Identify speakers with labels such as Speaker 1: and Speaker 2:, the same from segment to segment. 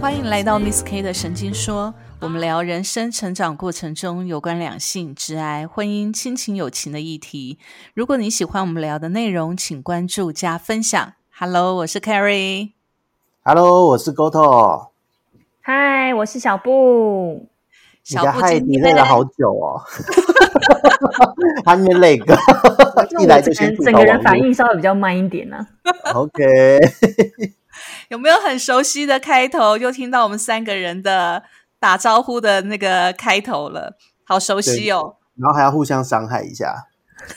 Speaker 1: 欢迎来到 Miss K 的神经说，我们聊人生成长过程中有关两性、挚爱、婚姻、亲情、友情的议题。如果你喜欢我们聊的内容，请关注加分享。Hello，我是 Carrie。
Speaker 2: Hello，我是 Goto。
Speaker 3: 嗨，我是小布。
Speaker 1: 小布今天
Speaker 2: 你累了好久哦，他那边累个，一来就先吐
Speaker 3: 整个人反应稍微比较慢一点呢、
Speaker 2: OK，
Speaker 1: 有没有很熟悉的开头？又听到我们三个人的打招呼的那个开头了，好熟悉哦。
Speaker 2: 然后还要互相伤害一下。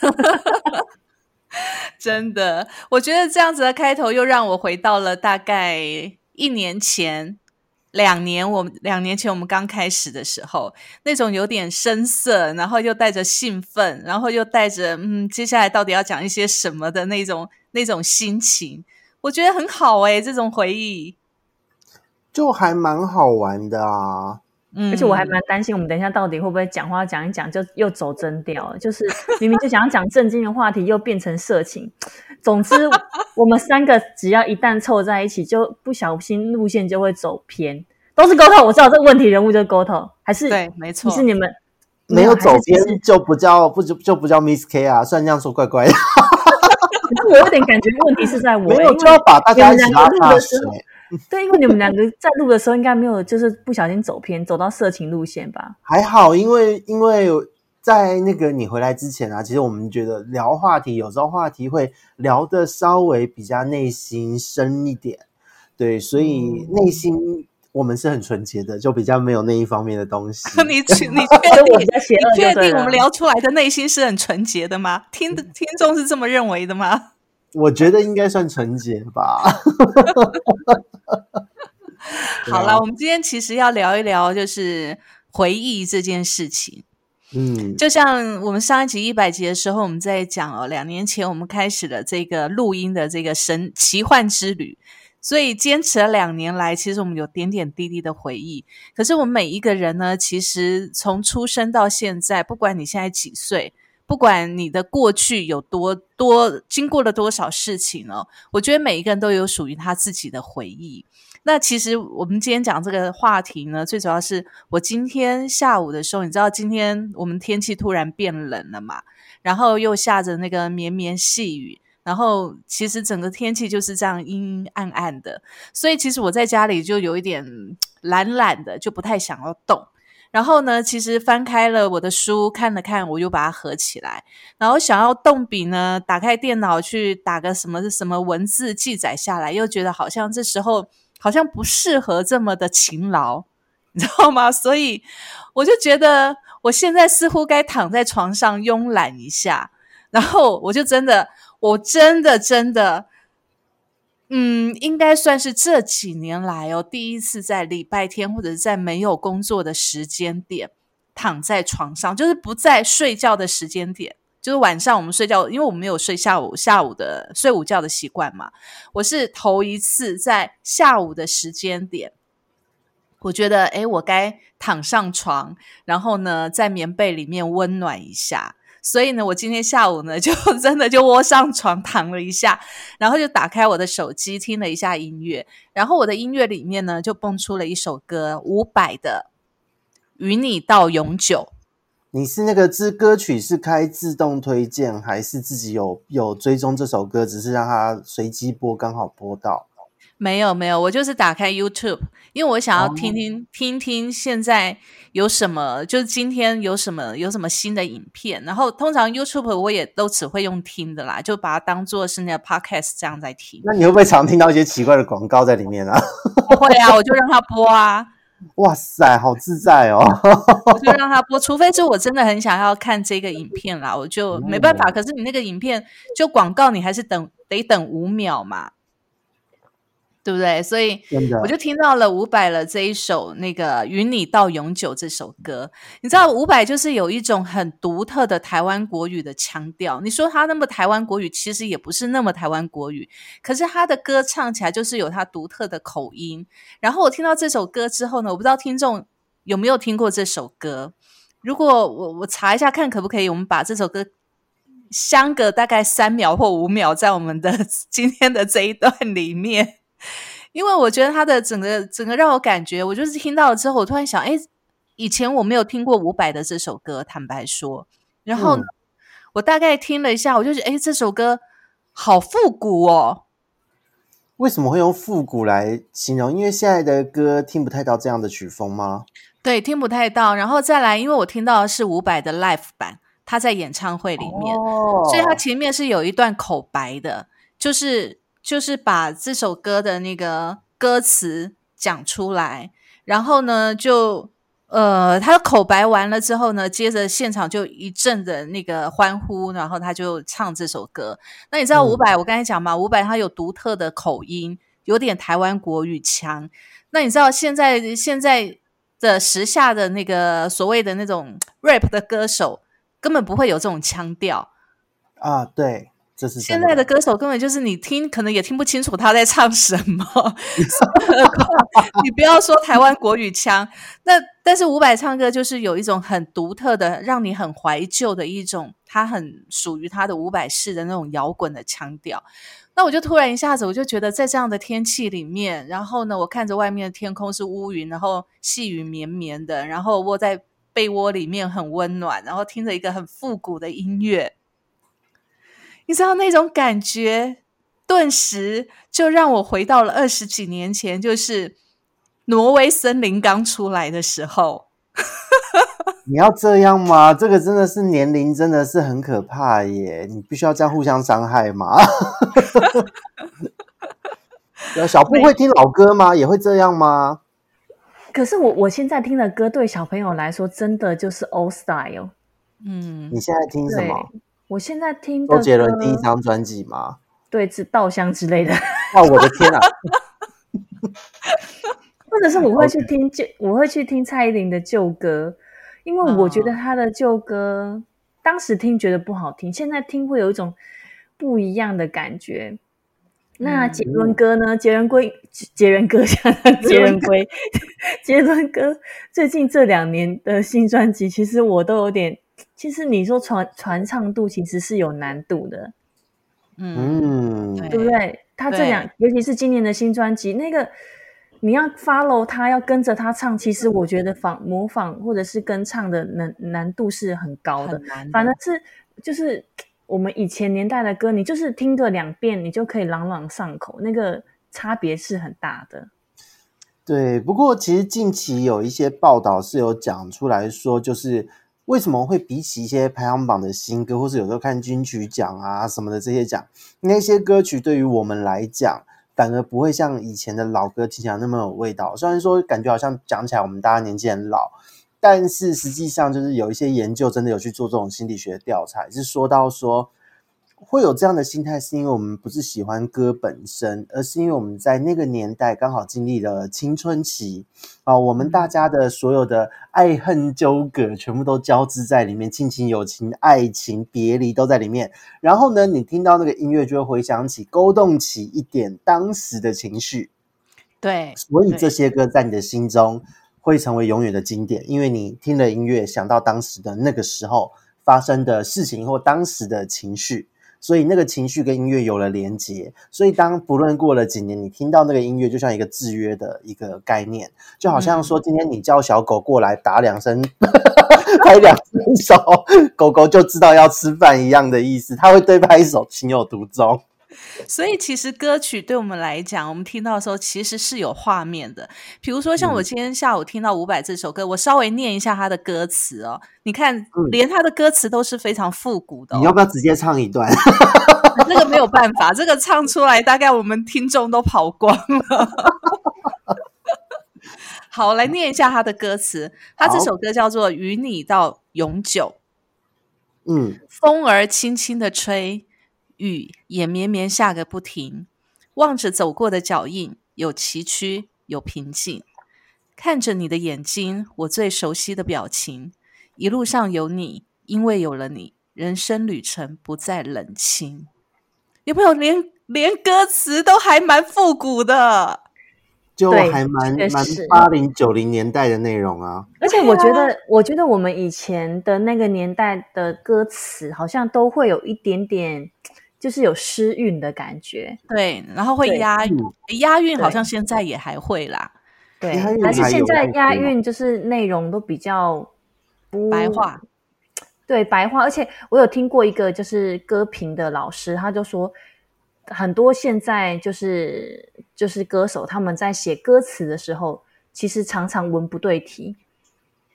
Speaker 1: 真的，我觉得这样子的开头又让我回到了大概一年前、两年，我们两年前我们刚开始的时候，那种有点生涩，然后又带着兴奋，然后又带着嗯，接下来到底要讲一些什么的那种那种心情，我觉得很好诶、这种回忆，
Speaker 2: 就还蛮好玩的啊。
Speaker 1: 嗯，
Speaker 3: 而且我还蛮担心，我们等一下到底会不会讲话讲一讲就又走真调了，就是明明就想要讲正经的话题，又变成色情。总之，我们三个只要一旦凑在一起，就不小心路线就会走偏。都是沟通，我知道这个问题人物就是沟通，还是
Speaker 1: 对，没错
Speaker 3: 你，是你们
Speaker 2: 没有走偏就不叫不就就不叫 Miss K 啊，虽然这样说怪怪的，
Speaker 3: 可是我有点感觉问题是在我，
Speaker 2: 没有就要把大家一起拉
Speaker 3: 你们两个录
Speaker 2: 下水
Speaker 3: 的时。候 对，因为你们两个在录的时候应该没有，就是不小心走偏，走到色情路线吧？
Speaker 2: 还好，因为因为在那个你回来之前啊，其实我们觉得聊话题，有时候话题会聊的稍微比较内心深一点，对，所以内心我们是很纯洁的，就比较没有那一方面的东西。
Speaker 1: 你确 你确定你确定我们聊出来的内心是很纯洁的吗？听的听众是这么认为的吗？
Speaker 2: 我觉得应该算纯洁吧。
Speaker 1: 好了，我们今天其实要聊一聊，就是回忆这件事情。
Speaker 2: 嗯，
Speaker 1: 就像我们上一集一百集的时候，我们在讲哦，两年前我们开始了这个录音的这个神奇幻之旅，所以坚持了两年来，其实我们有点点滴滴的回忆。可是我们每一个人呢，其实从出生到现在，不管你现在几岁，不管你的过去有多多经过了多少事情哦，我觉得每一个人都有属于他自己的回忆。那其实我们今天讲这个话题呢，最主要是我今天下午的时候，你知道今天我们天气突然变冷了嘛，然后又下着那个绵绵细雨，然后其实整个天气就是这样阴阴暗暗的，所以其实我在家里就有一点懒懒的，就不太想要动。然后呢，其实翻开了我的书，看了看，我又把它合起来，然后想要动笔呢，打开电脑去打个什么什么文字记载下来，又觉得好像这时候好像不适合这么的勤劳，你知道吗？所以我就觉得我现在似乎该躺在床上慵懒一下，然后我就真的，我真的真的。嗯，应该算是这几年来哦，第一次在礼拜天或者是在没有工作的时间点，躺在床上，就是不在睡觉的时间点，就是晚上我们睡觉，因为我没有睡下午下午的睡午觉的习惯嘛。我是头一次在下午的时间点，我觉得诶，我该躺上床，然后呢，在棉被里面温暖一下。所以呢，我今天下午呢，就 真的就窝上床躺了一下，然后就打开我的手机听了一下音乐，然后我的音乐里面呢，就蹦出了一首歌，伍佰的《与你到永久》。
Speaker 2: 你是那个支歌曲是开自动推荐，还是自己有有追踪这首歌，只是让它随机播，刚好播到？
Speaker 1: 没有没有，我就是打开 YouTube，因为我想要
Speaker 2: 哦
Speaker 1: 听听、听听现在有什么，就是今天有什么有什么新的影片。然后通常 YouTube 我也都只会用听的啦，就把它当做是那个 Podcast 这样在听。
Speaker 2: 那你会不会常听到一些奇怪的广告在里面啊？
Speaker 1: 不会啊，我就让它播啊，
Speaker 2: 哇塞，好自在哦！
Speaker 1: 我就 让它播，除非是我真的很想要看这个影片啦，我就没办法。可是你那个影片就广告，你还是等得等五秒嘛。对不对？所以我就听到了伍佰了这一首那个《与你到永久》这首歌。你知道伍佰就是有一种很独特的台湾国语的腔调。你说他那么台湾国语，其实也不是那么台湾国语，可是他的歌唱起来就是有他独特的口音。然后我听到这首歌之后呢，我不知道听众有没有听过这首歌。如果我我查一下看可不可以，我们把这首歌相隔大概三秒或五秒，在我们的 今天的这一段里面。因为我觉得他的整个整个让我感觉，我就是听到了之后，我突然想，哎，以前我没有听过伍佰的这首歌，坦白说，然后呢，我大概听了一下，我就觉得，哎，这首歌好复古哦。
Speaker 2: 为什么会用复古来形容？因为现在的歌听不太到这样的曲风吗？
Speaker 1: 对，听不太到。然后再来，因为我听到的是伍佰的 live 版，他在演唱会里面，所以他前面是有一段口白的，就是就是把这首歌的那个歌词讲出来，然后呢就。呃，他的口白完了之后呢，接着现场就一阵的那个欢呼，然后他就唱这首歌。那你知道伍佰？我刚才讲嘛，伍佰他有独特的口音，有点台湾国语腔。那你知道现在现在的时下的那个所谓的那种 rap 的歌手，根本不会有这种腔调
Speaker 2: 啊？对。
Speaker 1: 现在的歌手根本就是你听，可能也听不清楚他在唱什么。你不要说台湾国语腔，那但是伍佰唱歌就是有一种很独特的，让你很怀旧的一种，他很属于他的伍佰式的那种摇滚的腔调。那我就突然一下子，我就觉得在这样的天气里面，然后呢，我看着外面的天空是乌云，然后细雨绵绵的，然后窝在被窝里面很温暖，然后听着一个很复古的音乐。你知道那种感觉，顿时就让我回到了二十几年前，就是挪威森林刚出来的时候。
Speaker 2: 你要这样吗？这个真的是年龄，真的是很可怕耶！你必须要这样互相伤害吗？小布会听老歌吗？也会这样吗？
Speaker 3: 可是我我现在听的歌，对小朋友来说，真的就是 old style。
Speaker 2: 嗯，你现在听什么？
Speaker 3: 我现在听
Speaker 2: 周杰伦第一张专辑吗？
Speaker 3: 对，是稻香之类的。
Speaker 2: 哇，我的天啊！
Speaker 3: 或者是我会去听旧，我会去听蔡依林的旧歌，因为我觉得她的旧歌当时听觉得不好听，现在听会有一种不一样的感觉。那杰伦哥呢？杰伦龟，杰伦哥，杰伦龟，杰伦哥最近这两年的新专辑，其实我都有点。其实你说传传唱度其实是有难度的，嗯，对不对？他这两，尤其是今年的新专辑，那个你要 follow 他，要跟着他唱，其实我觉得仿模仿或者是跟唱的难难度是很高的。反正是就是我们以前年代的歌，你就是听个两遍，你就可以朗朗上口，那个差别是很大的。
Speaker 2: 对，不过其实近期有一些报道是有讲出来说，就是。为什么会比起一些排行榜的新歌，或是有时候看金曲奖啊什么的这些奖，那些歌曲对于我们来讲，反而不会像以前的老歌听起来那么有味道？虽然说感觉好像讲起来我们大家年纪很老，但是实际上就是有一些研究真的有去做这种心理学调查，是说到说。会有这样的心态，是因为我们不是喜欢歌本身，而是因为我们在那个年代刚好经历了青春期啊，我们大家的所有的爱恨纠葛全部都交织在里面，亲情、友情、爱情、别离都在里面。然后呢，你听到那个音乐，就会回想起、勾动起一点当时的情绪。
Speaker 1: 对，
Speaker 2: 所以这些歌在你的心中会成为永远的经典，因为你听了音乐，想到当时的那个时候发生的事情或当时的情绪。所以那个情绪跟音乐有了连接，所以当不论过了几年，你听到那个音乐，就像一个制约的一个概念，就好像说今天你叫小狗过来打两声，拍两声手，狗狗就知道要吃饭一样的意思，它会对拍手情有独钟。
Speaker 1: 所以其实歌曲对我们来讲，我们听到的时候其实是有画面的。比如说像我今天下午听到伍佰这首歌，我稍微念一下他的歌词哦。你看，连他的歌词都是非常复古的。
Speaker 2: 你要不要直接唱一段？
Speaker 1: 那个没有办法，这个唱出来大概我们听众都跑光了。好，来念一下他的歌词。他这首歌叫做《与你到永久》。嗯，风儿轻轻的吹。雨也绵绵下个不停，望着走过的脚印，有崎岖，有平静。看着你的眼睛，我最熟悉的表情。一路上有你，因为有了你，人生旅程不再冷清。有没有连连歌词都还蛮复古的？
Speaker 2: 就还蛮蛮八零九零年代的内容啊。
Speaker 3: 而且我觉得，我觉得我们以前的那个年代的歌词，好像都会有一点点。就是有诗韵的感觉。
Speaker 1: 对，然后会押
Speaker 2: 韵
Speaker 1: 押韵，好像现在也还会啦，
Speaker 3: 对但是现在押韵就是内容都比较不
Speaker 1: 白话。
Speaker 3: 对白话，而且我有听过一个就是歌评的老师，他就说很多现在就是就是歌手他们在写歌词的时候，其实常常文不对题，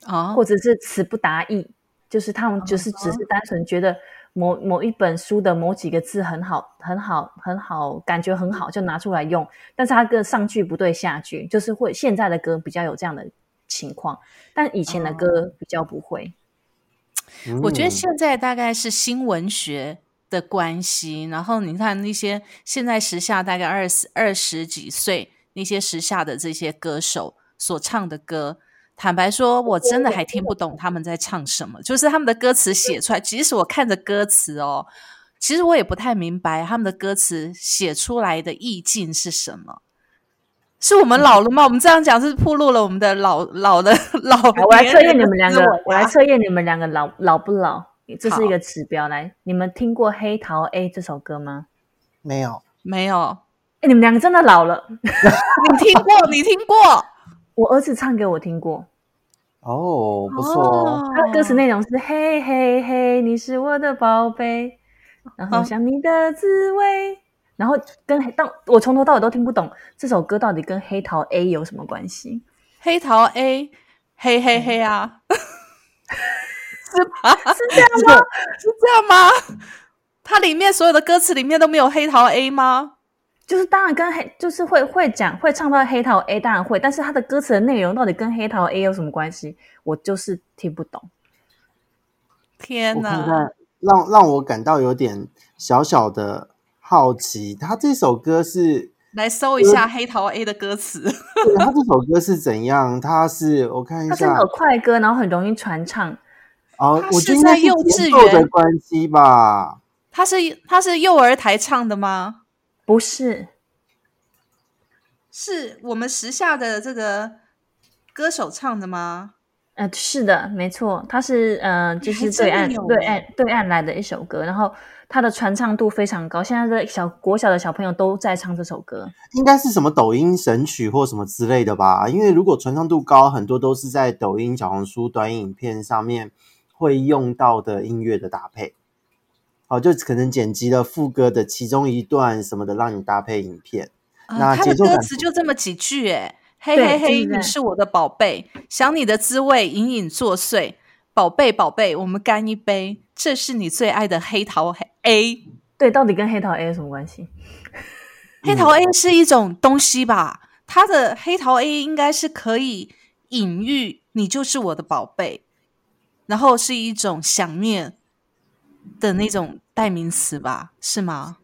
Speaker 1: 啊
Speaker 3: 或者是词不达意，就是他们就是只是单纯觉得某某一本书的某几个字很好，很好，很好，感觉很好，就拿出来用，但是它跟上句不对下句，就是会现在的歌比较有这样的情况，但以前的歌比较不会。
Speaker 1: 我觉得
Speaker 2: 嗯
Speaker 1: 现在大概是新文学的关系，然后你看那些现在时下大概二十二十几岁那些时下的这些歌手所唱的歌，坦白说，我真的还听不懂他们在唱什么，就是他们的歌词写出来，即使我看着歌词哦，其实我也不太明白他们的歌词写出来的意境是什么。是我们老了吗？我们这样讲是暴露了我们的老老的老
Speaker 3: 好我来测验你们两个，我来
Speaker 1: 啊
Speaker 3: 测验你们两个老老不老，这是一
Speaker 1: 好
Speaker 3: 个指标。来，你们听过《黑桃 A》这首歌吗？
Speaker 2: 没有
Speaker 1: 没有？
Speaker 3: 哎，你们两个真的老了。
Speaker 1: 你听过？你听过？
Speaker 3: 我儿子唱给我听过，
Speaker 2: 哦，不错哦。
Speaker 3: 他的歌词内容是“嘿嘿嘿，你是我的宝贝”，然后
Speaker 1: 哦
Speaker 3: 想你的滋味，然后跟黑到我从头到尾都听不懂这首歌到底跟黑桃 A 有什么关系。
Speaker 1: 黑桃 A，嘿嘿嘿啊，是吧？是
Speaker 3: 这样吗？
Speaker 1: 是这样吗？它里面所有的歌词里面都没有黑桃 A 吗？
Speaker 3: 就是当然跟黑就是会会讲会唱到黑桃 A 当然会，但是他的歌词的内容到底跟黑桃 A 有什么关系，我就是听不懂。
Speaker 1: 天哪！
Speaker 2: 让让我感到有点小小的好奇。他这首歌是，
Speaker 1: 来搜一下黑桃 A 的歌词。
Speaker 2: 对他这首歌是怎样？他是我看一下
Speaker 3: 他是那，种快歌，然后很容易传唱。
Speaker 2: 哦，我是
Speaker 1: 是在幼稚
Speaker 2: 节奏的关系吧。
Speaker 1: 他是他是幼儿台唱的吗？
Speaker 3: 不是，
Speaker 1: 是我们时下的这个歌手唱的吗？
Speaker 3: 呃，是的，没错，它是呃，就是对岸对岸对岸来的一首歌，然后它的传唱度非常高，现在的小国小的小朋友都在唱这首歌。
Speaker 2: 应该是什么抖音神曲或什么之类的吧？因为如果传唱度高，很多都是在抖音、小红书、短影片上面会用到的音乐的搭配。好，就可能剪辑了副歌的其中一段什么的，让你搭配影片。那
Speaker 1: 啊，它的歌
Speaker 2: 节奏感
Speaker 1: 词就这么几句，哎，嘿嘿嘿，你是我的宝贝，想你的滋味隐隐作祟，宝贝宝贝，我们干一杯，这是你最爱的黑桃 A。
Speaker 3: 对，到底跟黑桃 A 有什么关系？
Speaker 1: 黑桃 A 是一种东西吧？它的黑桃 A 应该是可以隐喻你就是我的宝贝，然后是一种想念的那种代名词吧？是吗？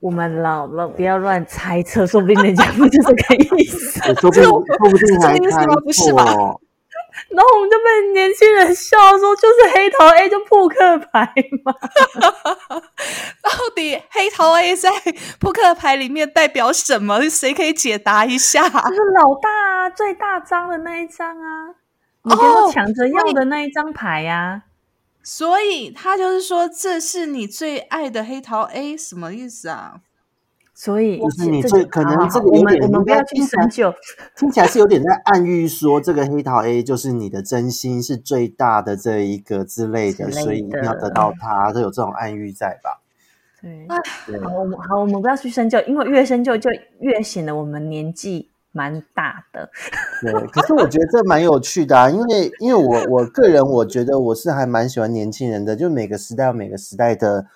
Speaker 3: 我们老了，不要乱猜测，说不定人家不就是这个意思。
Speaker 2: 说不定，说不定还
Speaker 1: 这个意思
Speaker 2: 猜
Speaker 1: 吗不是吧
Speaker 2: 错。
Speaker 3: 然后我们就被年轻人笑说，就是黑桃 A 就扑克牌嘛。
Speaker 1: 到底黑桃 A 在扑克牌里面代表什么？谁可以解答一下？
Speaker 3: 就是老大啊，最大张的那一张啊，你跟我抢着要的那一张牌呀、啊。
Speaker 1: 所以他就是说，这是你最爱的黑桃 A，什么意思啊？
Speaker 3: 所以
Speaker 2: 就是你
Speaker 3: 这
Speaker 2: 最可能这个有
Speaker 3: 我们
Speaker 2: 点
Speaker 3: 我们不要去深究。
Speaker 2: 听起来是有点在暗喻说，这个黑桃 A 就是你的真心是最大的这一个之类的，所以一定要得到它，都有这种暗喻在吧？
Speaker 3: 对好，我们好，我们不要去深究，因为越深究就越显得我们年纪蛮大的。
Speaker 2: 对，可是我觉得这蛮有趣的啊，因为因为我我个人我觉得我是还蛮喜欢年轻人的，就每个时代有每个时代的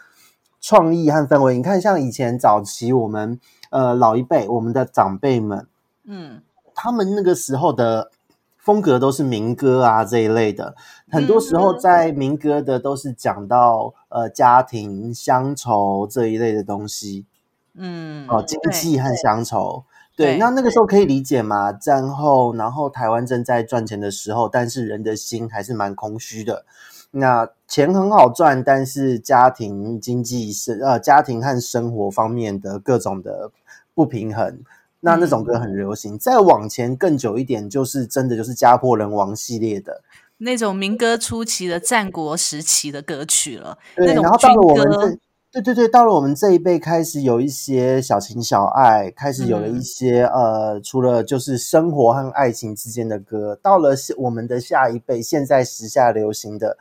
Speaker 2: 创意和氛围。你看，像以前早期我们呃老一辈，我们的长辈们，
Speaker 1: 嗯，
Speaker 2: 他们那个时候的风格都是民歌啊这一类的，很多时候
Speaker 1: 嗯
Speaker 2: 在民歌的都是讲到呃家庭乡愁这一类的东西
Speaker 1: 嗯，
Speaker 2: 哦，经
Speaker 1: 对
Speaker 2: 济和乡愁。对，那那个时候可以理解嘛？战后，然后台湾正在赚钱的时候，但是人的心还是蛮空虚的。那钱很好赚，但是家庭经济是呃家庭和生活方面的各种的不平衡。那那种歌很流行。再往前更久一点，就是真的就是家破人亡系列的。
Speaker 1: 那种民歌初期的战国时期的歌曲了，
Speaker 2: 对，
Speaker 1: 那种
Speaker 2: 然后到了我们
Speaker 1: 军歌
Speaker 2: 这对对对，到了我们这一辈，开始有一些小情小爱，开始有了一些、呃，除了就是生活和爱情之间的歌，到了是我们的下一辈，现在时下流行的，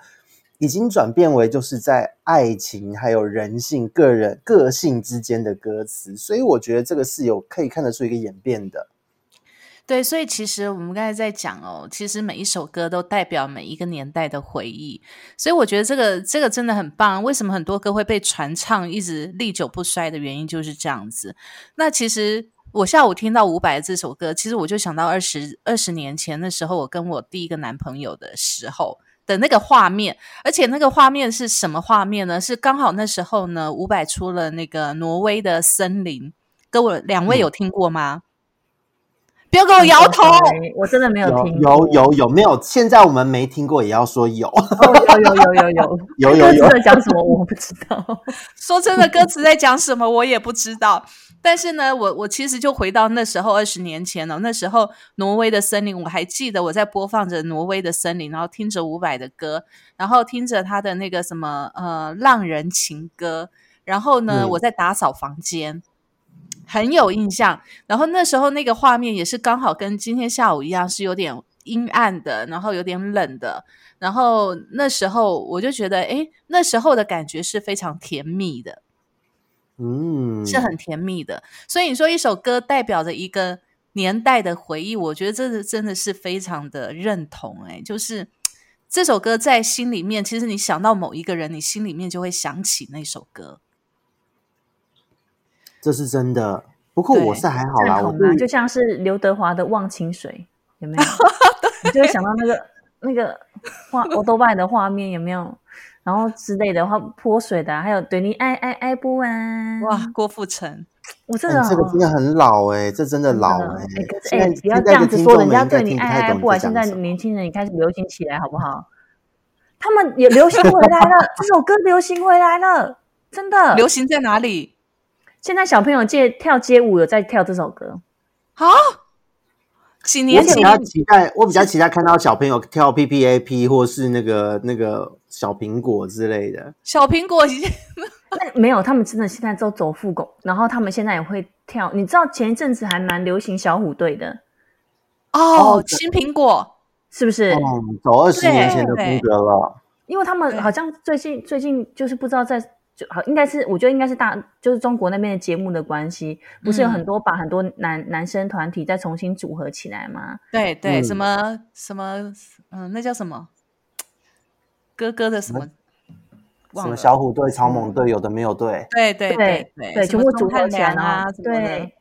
Speaker 2: 已经转变为就是在爱情还有人性、个人个性之间的歌词，所以我觉得这个是有可以看得出一个演变的。
Speaker 1: 对，所以其实我们刚才在讲哦，其实每一首歌都代表每一个年代的回忆，所以我觉得这个这个真的很棒。为什么很多歌会被传唱，一直历久不衰的原因就是这样子。那其实我下午听到伍佰这首歌，其实我就想到二十二十年前那时候，我跟我第一个男朋友的时候的那个画面，而且那个画面是什么画面呢？是刚好那时候呢，伍佰出了那个挪威的森林，各位两位有听过吗？不要给我摇头，
Speaker 3: 我真的没有听
Speaker 2: 有有有没有？现在我们没听过，也要说有。
Speaker 3: 有，有有有有有
Speaker 2: 有有有
Speaker 3: 在讲什么？我不知道。
Speaker 1: 说真的，歌词在讲什么我也不知道。但是呢，我我其实就回到那时候二十年前了。那时候挪威的森林，我还记得我在播放着挪威的森林，然后听着伍佰的歌，然后听着他的那个什么呃浪人情歌，然后呢，我在打扫房间。很有印象，然后那时候那个画面也是刚好跟今天下午一样，是有点阴暗的，然后有点冷的。然后那时候我就觉得，哎，那时候的感觉是非常甜蜜的，
Speaker 2: 嗯，
Speaker 1: 是很甜蜜的。所以你说一首歌代表着一个年代的回忆，我觉得这是真的是非常的认同。哎，就是这首歌在心里面，其实你想到某一个人，你心里面就会想起那首歌。
Speaker 2: 这是真的，不过我是还好啦，我
Speaker 3: 就像是刘德华的《忘情水》，有没有？你就会想到那个那个画欧多拜的画面，有没有？然后之类的话，泼水的，还有对你爱爱爱不完。
Speaker 1: 哇，郭富城，
Speaker 3: 我真的
Speaker 2: 这个真的很老哎，这真的老哎。
Speaker 3: 哎，不要这样子说，人家对你爱爱不完。现在年轻人也开始流行起来，好不好？他们也流行回来了，这首歌流行回来了，真的。
Speaker 1: 流行在哪里？
Speaker 3: 现在小朋友借跳街舞有在跳这首歌，
Speaker 1: 好几年前。
Speaker 2: 我比较期待，我比较期待看到小朋友跳 P P A P 或是那个那个小苹果之类的。
Speaker 1: 小苹果已经
Speaker 3: 没有，他们真的现在都走复古，然后他们现在也会跳。你知道前一阵子还蛮流行小虎队的
Speaker 1: 哦，新苹果
Speaker 3: 是不是？
Speaker 2: 嗯，走二十年前的风格了。
Speaker 3: 因为他们好像最近最近就是不知道在。好，应该是我觉得应该是大，就是中国那边的节目的关系，不是有很多把很多男男生团体再重新组合起来吗？
Speaker 1: 对对，什么什么，嗯，那叫什么？哥哥的什么？
Speaker 2: 什么小虎队、超猛队，有的没有队？
Speaker 1: 对对对对，
Speaker 3: 全部组合起来
Speaker 1: 啊，
Speaker 3: 对。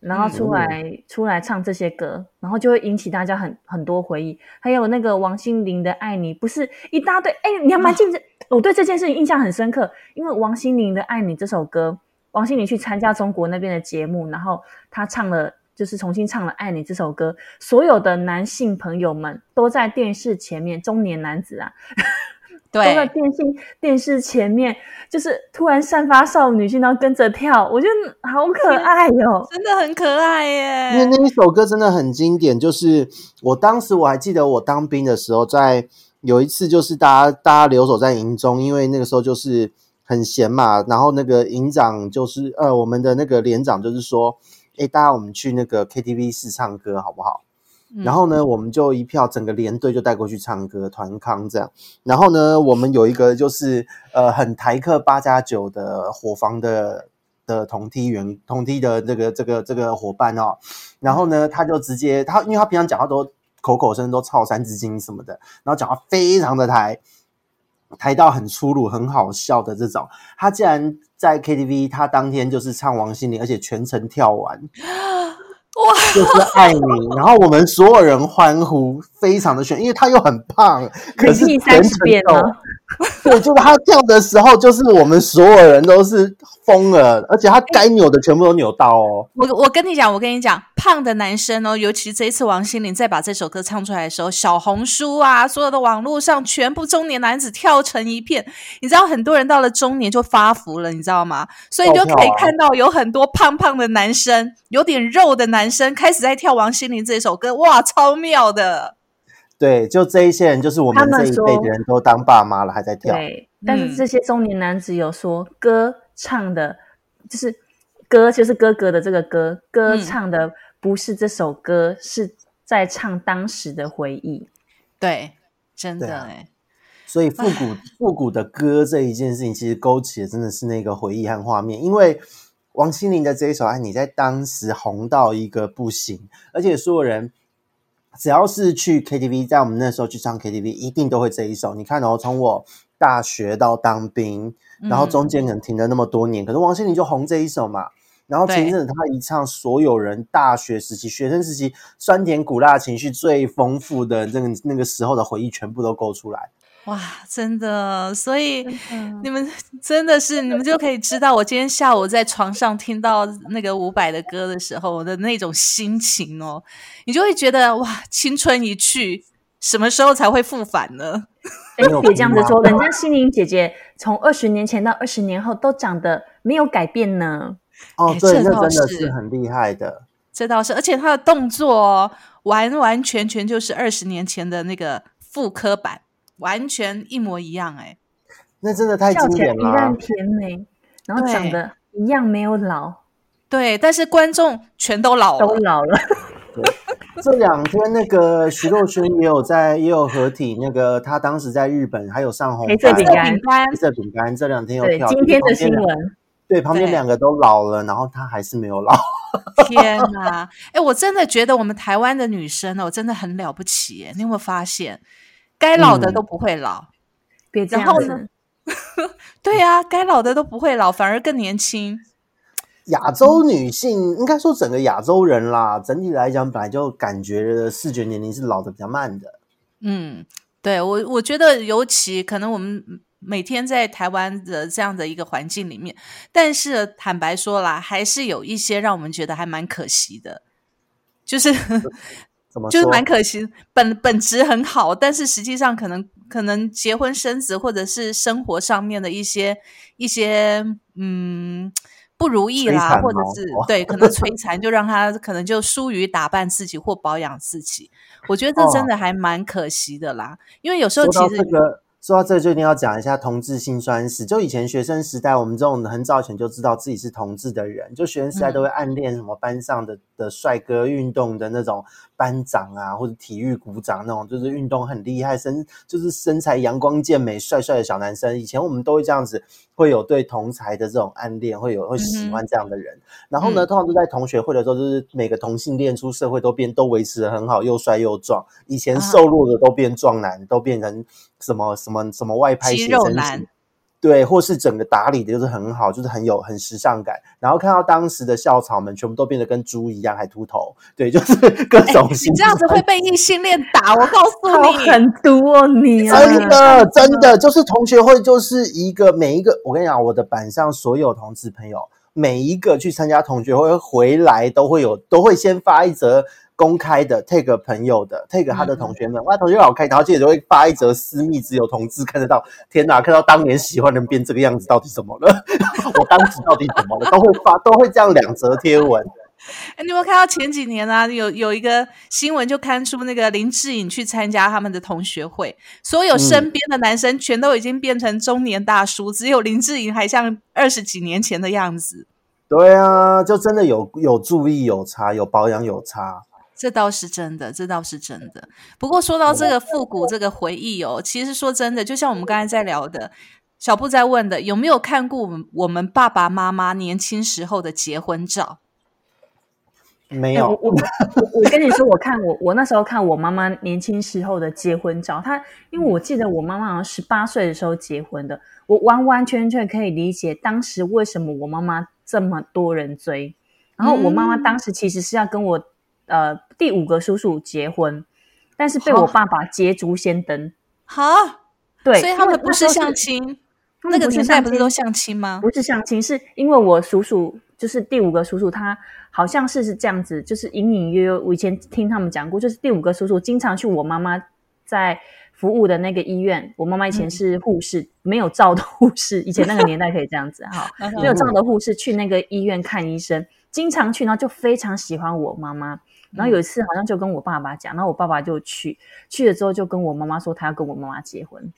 Speaker 3: 然后出来出来唱这些歌，然后就会引起大家很很多回忆。还有那个王心凌的《爱你》，不是一大堆？哎，你还蛮记得？我对这件事情印象很深刻，因为王心凌的《爱你》这首歌，王心凌去参加中国那边的节目，然后她唱了，就是重新唱了《爱你》这首歌，所有的男性朋友们都在电视前面，中年男子啊。都在电视电视前面，就是突然散发少女心，然后跟着跳，我觉得好可爱哟，
Speaker 1: 真的很可爱耶。
Speaker 2: 因为那一首歌真的很经典，就是我当时我还记得我当兵的时候，在有一次就是大家大家留守在营中，因为那个时候就是很闲嘛，然后那个营长就是呃我们的那个连长就是说，哎，大家我们去那个 KTV 室唱歌好不好？然后呢，我们就一票整个连队就带过去唱歌团康这样。然后呢，我们有一个就是呃很台客八加九的伙房的的同梯员同梯的这个这个这个伙伴哦。然后呢，他就直接他因为他平常讲话都口口声都操三字经什么的，然后讲话非常的台台到很粗鲁很好笑的这种。他竟然在 KTV，他当天就是唱王心凌，而且全程跳完。
Speaker 1: 哇，
Speaker 2: 就是爱你，然后我们所有人欢呼，非常的炫，因为他又很胖，可是全程都，对，就是他跳的时候，就是我们所有人都是疯了，而且他该扭的全部都扭到哦。
Speaker 1: 我我跟你讲，我跟你讲，胖的男生哦，尤其这一次王心凌再把这首歌唱出来的时候，小红书啊，所有的网络上全部中年男子跳成一片。你知道，很多人到了中年就发福了，你知道吗？所以你就可以看到有很多胖胖的男生，有点肉的男。男生开始在跳王心凌这首歌，哇，超妙的！
Speaker 2: 对，就这一些人，就是我们这一辈的人都当爸妈了，还在跳。
Speaker 3: 对，但是这些中年男子有说，歌唱的，就是歌，就是哥哥的这个歌，歌唱的不是这首歌，是在唱当时的回忆。
Speaker 1: 对，真的哎，
Speaker 2: 所以复古复古的歌这一件事情，其实勾起的真的是那个回忆和画面。因为王心凌的这一首《爱你》在当时红到一个不行，而且所有人只要是去 KTV，在我们那时候去唱 KTV，一定都会这一首。你看哦，从我大学到当兵，然后中间可能停了那么多年，可是王心凌就红这一首嘛。然后前一阵子他一唱，所有人大学时期、学生时期酸甜苦辣情绪最丰富的那个那个时候的回忆，全部都勾出来。
Speaker 1: 哇，真的，所以你们真的是，你们就可以知道，我今天下午在床上听到那个伍佰的歌的时候，我的那种心情哦，你就会觉得哇，青春一去，什么时候才会复返呢？
Speaker 3: 哎别这样子说，人家心灵姐姐从二十年前到二十年后都长得没有改变呢。
Speaker 1: 哎，
Speaker 2: 哦对，
Speaker 1: 这倒
Speaker 2: 那真的
Speaker 1: 是
Speaker 2: 是很厉害的。
Speaker 1: 这倒是，而且她的动作哦，完完全全就是二十年前的那个复刻版，完全一模一样哎。
Speaker 2: 那真的太经典了
Speaker 3: 一样。甜美，然后长得一样没有老，
Speaker 1: 对，但是观众全都老了，
Speaker 3: 都老了。
Speaker 2: 这两天那个徐若瑄也有在也有合体，那个她当时在日本还有上红
Speaker 3: 色饼干
Speaker 1: 饼干
Speaker 2: 黑色饼干这两天有
Speaker 3: 对，
Speaker 2: 跳，
Speaker 3: 今天的新闻，
Speaker 2: 对旁边
Speaker 1: 对
Speaker 2: 两个都老了，然后她还是没有老。
Speaker 1: 天哪！哎，我真的觉得我们台湾的女生哦，真的很了不起耶！你有没有发现，该老的
Speaker 2: 嗯
Speaker 1: 都不会老？
Speaker 3: 别这
Speaker 1: 然后
Speaker 3: 样
Speaker 1: 呢
Speaker 3: 子。
Speaker 1: 对啊，该老的都不会老，反而更年轻。
Speaker 2: 亚洲女性应该说整个亚洲人啦，整体来讲本来就感觉的视觉年龄是老的比较慢的。
Speaker 1: 嗯，对我我觉得尤其可能我们每天在台湾的这样的一个环境里面，但是坦白说啦，还是有一些让我们觉得还蛮可惜的，就是
Speaker 2: 怎么说？
Speaker 1: 就是蛮可惜，本本质很好，但是实际上可能可能结婚生子或者是生活上面的一些一些嗯不如意啦，或者是对可能摧残，就让他可能就疏于打扮自己或保养自己。我觉得这真
Speaker 2: 哦
Speaker 1: 的还蛮可惜的啦，因为有时候其实
Speaker 2: 这个，说到这就一定要讲一下同志辛酸史。就以前学生时代，我们这种很早以前就知道自己是同志的人，就学生时代
Speaker 1: 嗯
Speaker 2: 都会暗恋什么班上的的帅哥、运动的那种班长啊，或者体育股长那种，就是运动很厉害、身就是身材阳光健美、帅帅的小男生。以前我们都会这样子，会有对同才的这种暗恋，会有会喜欢这样的人。然后呢，
Speaker 1: 嗯
Speaker 2: 通常都在同学会的时候，就是每个同性恋出社会都变都维持的很好，又帅又壮。以前
Speaker 1: 啊
Speaker 2: 瘦弱的都变壮男，都变成什么什么什么外拍
Speaker 1: 肌
Speaker 2: 写真
Speaker 1: 肉男
Speaker 2: 集。对，或是整个打理的就是很好，就是很有很时尚感。然后看到当时的校草们全部都变得跟猪一样，还秃头，对，就是各种
Speaker 1: 你这样子会被异性恋打，我告诉
Speaker 3: 好
Speaker 1: 你，
Speaker 3: 很毒哦你啊！
Speaker 2: 真的，真的就是同学会，就是一个每一个，我跟你讲，我的板上所有同志朋友，每一个去参加同学会回来都会有，都会先发一则公开的 take 朋友的 take 他的同学们，哇，同学好开，然后接着会发一则私密，只有同志看得到。天哪，看到当年喜欢的人变这个样子，到底怎么了？我当时到底怎么了？都会发，都会这样两则贴文。
Speaker 1: 哎，你有没有看到前几年啊，有有一个新闻就刊出那个林志颖去参加他们的同学会，所有身边的男生全都已经变成中年大叔，只有林志颖还像二十几年前的样子。
Speaker 2: 对啊，就真的有有注意有差，有保养有差。
Speaker 1: 这倒是真的，这倒是真的。不过说到这个复古这个回忆哦，其实说真的，就像我们刚才在聊的，小布在问的，有没有看过我们我们爸爸妈妈年轻时候的结婚照？
Speaker 2: 没有，
Speaker 3: 哎我我我我跟你说，我看我我那时候看我妈妈年轻时候的结婚照，她因为我记得我妈妈好像十八岁的时候结婚的，我完完全全可以理解当时为什么我妈妈这么多人追。然后我妈妈当时其实是要跟我呃第五个叔叔结婚，但是被我爸爸捷足先登。
Speaker 1: 好，
Speaker 3: 对，
Speaker 1: 所以他们不是相亲，那个年代
Speaker 3: 不是
Speaker 1: 都相亲吗？
Speaker 3: 不是相亲，是因为我叔叔就是第五个叔叔，他好像是是这样子，就是隐隐约约，我以前听他们讲过，就是第五个叔叔经常去我妈妈在服务的那个医院，我妈妈以前是护士，没有照的护士，以前那个年代可以这样子哈，没有照的护士去那个医院看医生，经常去，然后就非常喜欢我妈妈。然后有一次好像就跟我爸爸讲，然后我爸爸就去，去了之后就跟我妈妈说他要跟我妈妈结婚，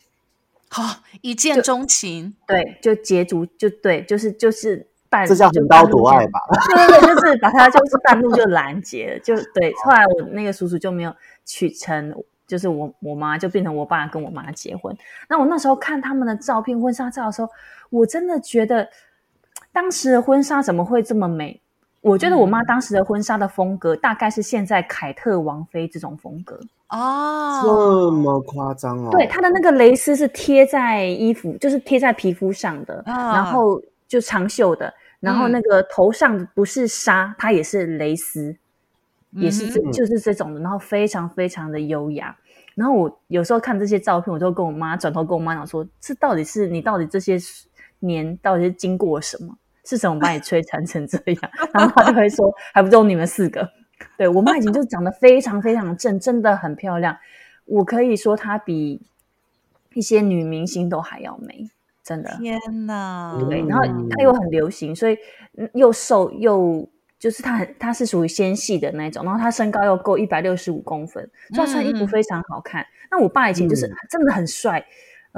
Speaker 1: 好一见钟情，
Speaker 3: 对，就捷足就对，就是就是半
Speaker 2: 这叫横刀夺爱吧？
Speaker 3: 对对对，就是把他就是半路就拦截了，就对。后来我那个叔叔就没有娶成，就是我我妈就变成我爸跟我妈结婚。那我那时候看他们的照片婚纱照的时候，我真的觉得当时的婚纱怎么会这么美？我觉得我妈当时的婚纱的风格大概是现在凯特王妃这种风格
Speaker 1: 哦，
Speaker 2: 这么夸张哦？
Speaker 3: 对，她的那个蕾丝是贴在衣服，就是贴在皮肤上的，然后就长袖的，然后那个头上不是纱，它也是蕾丝，也是这就是这种的，然后非常非常的优雅。然后我有时候看这些照片，我就跟我妈转头跟我妈讲说：“这到底是你到底这些年到底是经过什么？”是什么把你摧残成这样？然后她就会说，还不就你们四个？对我妈已经就长得非常非常正，真的很漂亮。我可以说她比一些女明星都还要美，真的。
Speaker 1: 天哪！
Speaker 3: 对，然后他又很流行，所以又瘦又就是他很它是属于纤细的那种，然后他身高又够一百六十五公分，所以穿衣服非常好看。那我爸以前就是真的很帅。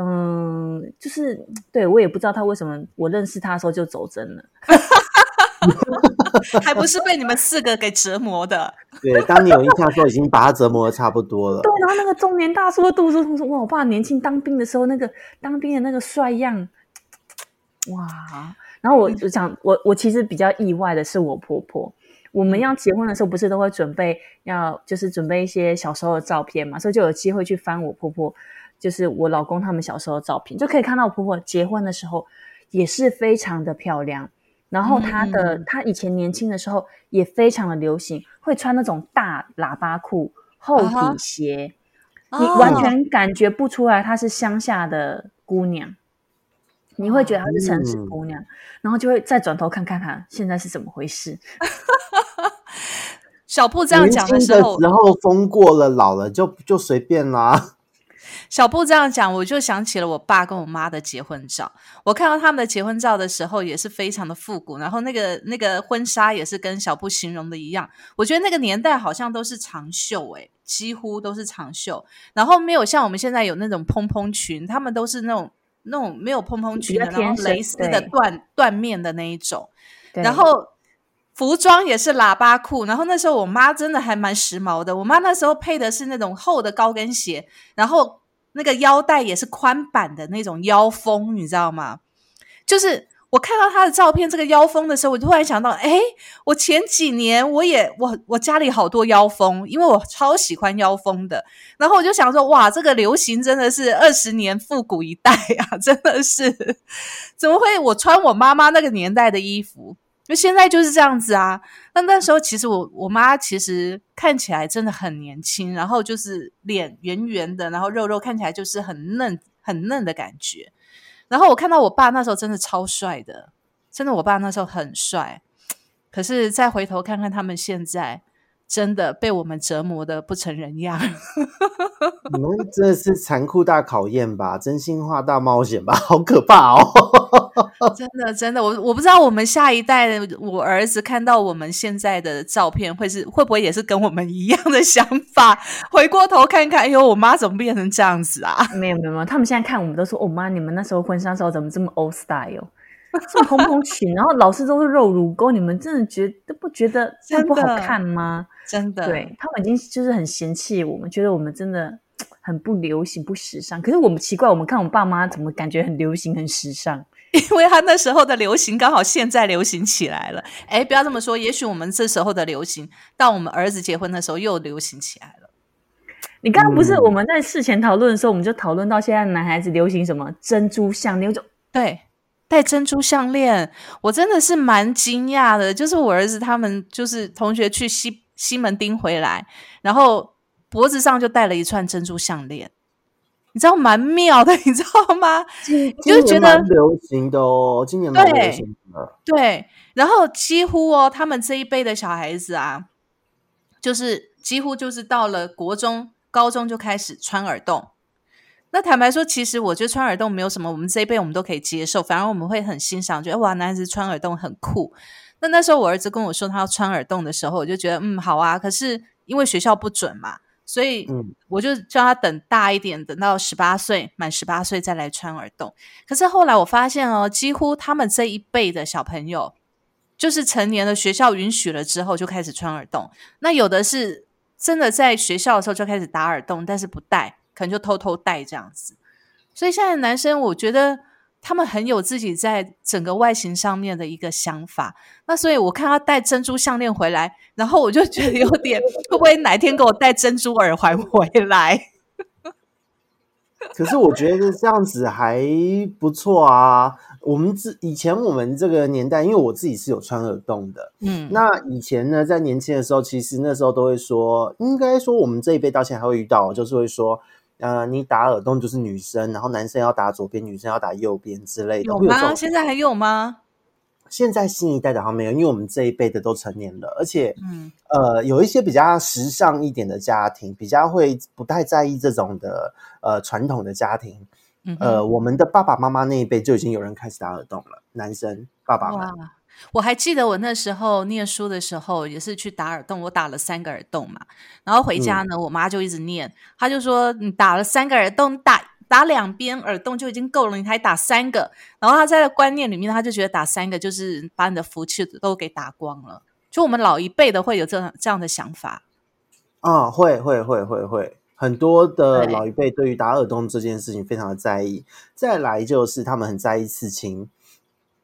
Speaker 3: 嗯，就是对我也不知道他为什么，我认识他的时候就走真了，
Speaker 1: 还不是被你们四个给折磨的。
Speaker 2: 对，当你有印象时候，已经把他折磨的差不多了。
Speaker 3: 对，然后那个中年大叔的肚子，说哇，我爸年轻当兵的时候那个当兵的那个帅样，哇！然后我就讲，我我其实比较意外的是我婆婆，我们要结婚的时候不是都会准备要就是准备一些小时候的照片嘛，所以就有机会去翻我婆婆。就是我老公他们小时候的照片，就可以看到我婆婆结婚的时候也是非常的漂亮。然后她的她以前年轻的时候也非常的流行，会穿那种大喇叭裤、厚底鞋，你完全感觉不出来她是乡下的姑娘，你会觉得她是城市姑娘，然后就会再转头看看她现在是怎么回事。
Speaker 1: 小布这样讲的时候，
Speaker 2: 然后风过了，老了就就随便啦。
Speaker 1: 小布这样讲，我就想起了我爸跟我妈的结婚照。我看到他们的结婚照的时候，也是非常的复古。然后那个那个婚纱也是跟小布形容的一样。我觉得那个年代好像都是长袖，诶，几乎都是长袖。然后没有像我们现在有那种蓬蓬裙，他们都是那种那种没有蓬蓬裙的，然后蕾丝的缎缎面的那一种。然后服装也是喇叭裤。然后那时候我妈真的还蛮时髦的。我妈那时候配的是那种厚的高跟鞋，然后。那个腰带也是宽版的那种腰封，你知道吗？就是我看到他的照片，这个腰封的时候，我突然想到，哎，我前几年我也我我家里好多腰封，因为我超喜欢腰封的。然后我就想说，哇，这个流行真的是二十年复古一代啊，真的是怎么会我穿我妈妈那个年代的衣服？就现在就是这样子啊！那那时候其实我我妈其实看起来真的很年轻，然后就是脸圆圆的，然后肉肉看起来就是很嫩很嫩的感觉。然后我看到我爸那时候真的超帅的，真的我爸那时候很帅。可是再回头看看他们现在。真的被我们折磨的不成人样，
Speaker 2: 你们真的是残酷大考验吧？真心话大冒险吧？好可怕哦！
Speaker 1: 真的，真的，我我不知道我们下一代，我儿子看到我们现在的照片，会是会不会也是跟我们一样的想法？回过头看看，哎呦，我妈怎么变成这样子啊？
Speaker 3: 没有没有没有，他们现在看我们都说，哦妈，你们那时候婚纱照怎么这么 old style？这蓬蓬裙，然后老是都是肉乳沟，你们真的觉得不觉得这样不好看吗？
Speaker 1: 真的，
Speaker 3: 对他们已经就是很嫌弃我们，觉得我们真的很不流行、不时尚。可是我们奇怪，我们看我们爸妈怎么感觉很流行、很时尚？
Speaker 1: 因为他那时候的流行刚好现在流行起来了。哎，不要这么说，也许我们这时候的流行，到我们儿子结婚的时候又流行起来了。
Speaker 3: 你刚刚不是我们在事前讨论的时候，我们就讨论到现在男孩子流行什么珍珠项链，就
Speaker 1: 对。戴珍珠项链，我真的是蛮惊讶的。就是我儿子他们，就是同学去西西门町回来，然后脖子上就戴了一串珍珠项链，你知道蛮妙的，你知道吗？
Speaker 2: 你就觉得流行的哦，今年蛮流行的。
Speaker 1: 对，然后几乎哦，他们这一辈的小孩子啊，就是几乎就是到了国中、高中就开始穿耳洞。那坦白说，其实我觉得穿耳洞没有什么，我们这一辈我们都可以接受，反而我们会很欣赏，觉得哇，男孩子穿耳洞很酷。那那时候我儿子跟我说他要穿耳洞的时候，我就觉得嗯好啊。可是因为学校不准嘛，所以
Speaker 2: 嗯
Speaker 1: 我就叫他等大一点，等到十八岁满十八岁再来穿耳洞。可是后来我发现哦，几乎他们这一辈的小朋友，就是成年的，学校允许了之后就开始穿耳洞。那有的是真的在学校的时候就开始打耳洞，但是不戴，可能就偷偷戴这样子。所以现在男生，我觉得他们很有自己在整个外形上面的一个想法。那所以我看他戴珍珠项链回来，然后我就觉得有点会不会哪天给我戴珍珠耳环回来？
Speaker 2: 可是我觉得这样子还不错啊。我们自以前我们这个年代，因为我自己是有穿耳洞的，
Speaker 1: 嗯，
Speaker 2: 那以前呢，在年轻的时候，其实那时候都会说，应该说我们这一辈到现在还会遇到，就是会说，呃，你打耳洞就是女生，然后男生要打左边，女生要打右边之类的。
Speaker 1: 有吗？现在还有吗？
Speaker 2: 现在新一代的好像没有，因为我们这一辈的都成年了，而且
Speaker 1: 嗯
Speaker 2: 呃，有一些比较时尚一点的家庭，比较会不太在意这种的呃传统的家庭。
Speaker 1: 嗯，
Speaker 2: 呃，我们的爸爸妈妈那一辈就已经有人开始打耳洞了，男生爸爸们。
Speaker 1: 哇！我还记得我那时候念书的时候，也是去打耳洞，我打了三个耳洞嘛。然后回家呢，我妈就一直念，她就说：“你打了三个耳洞，打打两边耳洞就已经够了，你还打三个。”然后她在观念里面，她就觉得打三个就是把你的福气都给打光了。就我们老一辈的会有这样这样的想法。
Speaker 2: 啊、会会会会会，很多的老一辈对于打耳洞这件事情非常的在意。再来就是他们很在意刺青，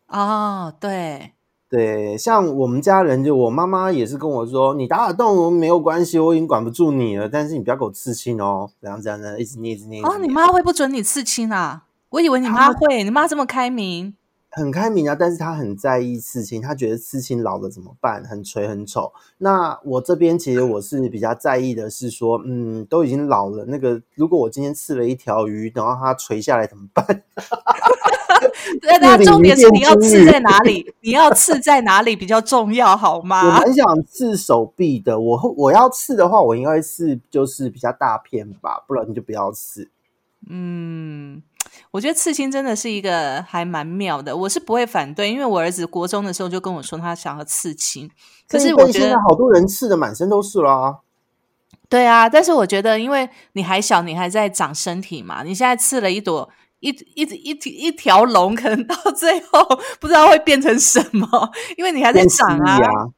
Speaker 1: 哦，对，
Speaker 2: 对，像我们家人，就我妈妈也是跟我说，你打耳洞没有关系，我已经管不住你了，但是你不要给我刺青哦，怎样这样的，一直捏一直捏。
Speaker 1: 哦，你妈会不准你刺青啊？我以为你妈会，你妈这么开明。
Speaker 2: 很开明啊，但是他很在意刺青，他觉得刺青老了怎么办，很垂很丑。那我这边其实我是比较在意的是说，嗯，都已经老了，那个如果我今天刺了一条鱼，然后它垂下来怎么办？
Speaker 1: 那那
Speaker 2: 里
Speaker 1: 重点是你要刺在哪里？你要刺在哪里比较重要，好
Speaker 2: 我
Speaker 1: 吗？
Speaker 2: 蛮想刺手臂的，我我要刺的话，我应该会刺就是比较大片吧，不然你就不要刺。
Speaker 1: 嗯，我觉得刺青真的是一个还蛮妙的，我是不会反对，因为我儿子国中的时候就跟我说他想要刺青，可是我觉得
Speaker 2: 现在好多人刺的满身都是啦、
Speaker 1: 对啊，但是我觉得因为你还小，你还在长身体嘛，你现在刺了一朵。一一一一条龙，可能到最后 不知道会变成什么，因为你还在长啊。
Speaker 2: 啊，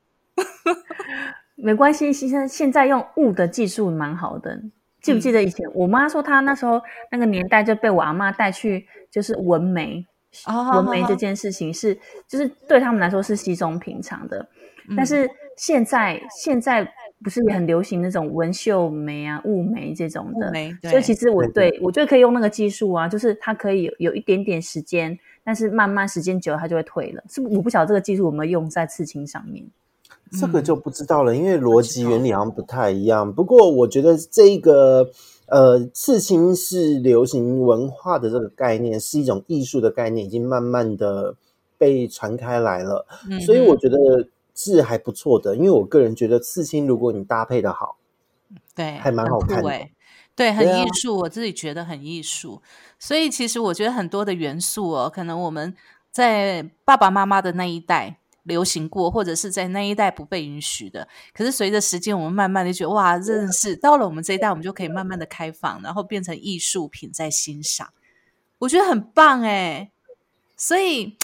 Speaker 3: 没关系，现在现在用雾的技术蛮好的。记不记得以前我妈说，她那时候那个年代就被我阿妈带去，就是纹眉。
Speaker 1: 哦
Speaker 3: 纹眉这件事情是，就是对他们来说是稀松平常的。但是现在现在不是也很流行那种纹绣眉啊、雾眉这种的
Speaker 1: 眉，
Speaker 3: 所以其实我
Speaker 2: 对
Speaker 3: 对我觉得可以用那个技术啊，就是它可以有有一点点时间，但是慢慢时间久了它就会退了。是不我不晓得这个技术有没有用在刺青上面。
Speaker 2: 这个就不知道了，因为逻辑原理好像不太一样。不过我觉得这个呃，刺青是流行文化的这个概念，是一种艺术的概念，已经慢慢的被传开来了。
Speaker 1: 嗯
Speaker 2: 所以我觉得是还不错的，因为我个人觉得刺青如果你搭配的好，
Speaker 1: 对，
Speaker 2: 还蛮好看的
Speaker 1: 对，很艺术，我自己觉得很艺术。所以其实我觉得很多的元素哦，可能我们在爸爸妈妈的那一代流行过，或者是在那一代不被允许的。可是随着时间，我们慢慢的觉得哇，真的是到了我们这一代，我们就可以慢慢的开放，然后变成艺术品在欣赏。我觉得很棒哎，所以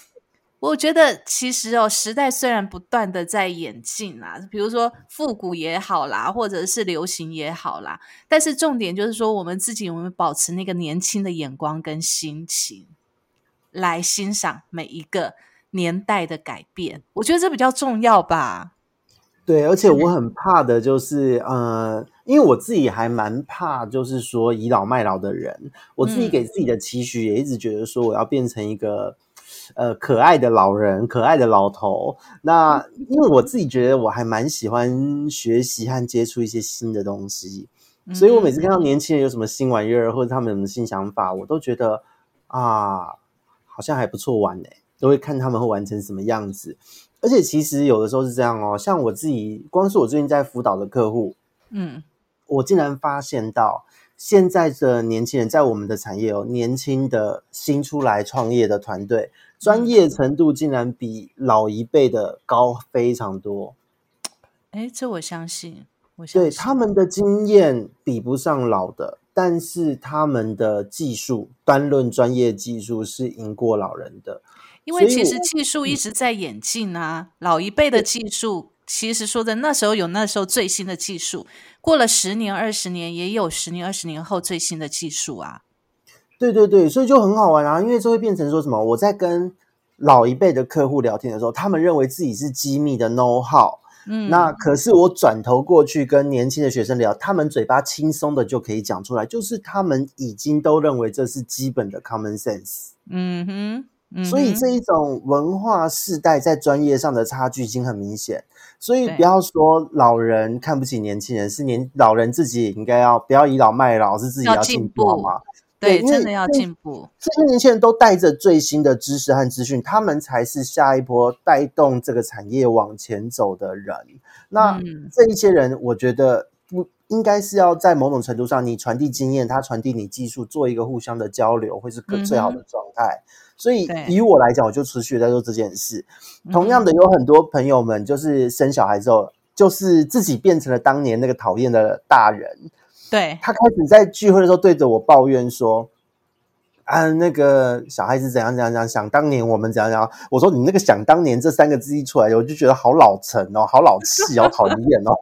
Speaker 1: 我觉得其实哦，时代虽然不断的在演进啦，比如说复古也好啦，或者是流行也好啦，但是重点就是说，我们自己有没有保持那个年轻的眼光跟心情，来欣赏每一个年代的改变。我觉得这比较重要吧。
Speaker 2: 对，而且我很怕的就是，呃，因为我自己还蛮怕，就是说倚老卖老的人。我自己
Speaker 1: 嗯
Speaker 2: 给自己的期许也一直觉得说，我要变成一个呃可爱的老人，可爱的老头。那因为我自己觉得我还蛮喜欢学习和接触一些新的东西，所以我每次看到年轻人有什么新玩意儿或者他们有什么新想法，我都觉得啊，好像还不错玩呢、都会看他们会完成什么样子。而且其实有的时候是这样哦，像我自己，光是我最近在辅导的客户，
Speaker 1: 嗯
Speaker 2: 我竟然发现到现在的年轻人在我们的产业哦，年轻的新出来创业的团队，专业程度竟然比老一辈的高非常多。
Speaker 1: 哎，这我相信。我相信
Speaker 2: 对他们的经验比不上老的，但是他们的技术，单论专业技术是赢过老人的。
Speaker 1: 因为其实技术一直在演进啊，老一辈的技术，其实说的那时候有那时候最新的技术，过了十年二十年，也有十年二十年后最新的技术啊。
Speaker 2: 对对对，所以就很好玩啊，因为这会变成说什么？我在跟老一辈的客户聊天的时候，他们认为自己是机密的 know how，、
Speaker 1: 嗯，
Speaker 2: 那可是我转头过去跟年轻的学生聊，他们嘴巴轻松的就可以讲出来，就是他们已经都认为这是基本的 common sense。
Speaker 1: 嗯哼，嗯
Speaker 2: 所以这一种文化世代在专业上的差距已经很明显。所以不要说老人看不起年轻人，是年老人自己也应该要不要倚老卖老，是自己
Speaker 1: 要进
Speaker 2: 进步好
Speaker 1: 步
Speaker 2: 吗？
Speaker 1: 对，真的要
Speaker 2: 这
Speaker 1: 进步。
Speaker 2: 这些年轻人都带着最新的知识和资讯，他们才是下一波带动这个产业往前走的人。那
Speaker 1: 嗯
Speaker 2: 这一些人，我觉得不应该是要在某种程度上，你传递经验，他传递你技术，做一个互相的交流，会是最好的状态。所以以我来讲，我就持续在做这件事。
Speaker 1: 嗯
Speaker 2: 同样的，有很多朋友们就是生小孩之后，就是自己变成了当年那个讨厌的大人。
Speaker 1: 对，
Speaker 2: 他开始在聚会的时候对着我抱怨说：“啊，那个小孩子怎样怎样怎样，想当年我们怎样怎样。”我说：“你那个‘想当年’这三个字一出来，我就觉得好老成哦，好老气，好讨厌哦。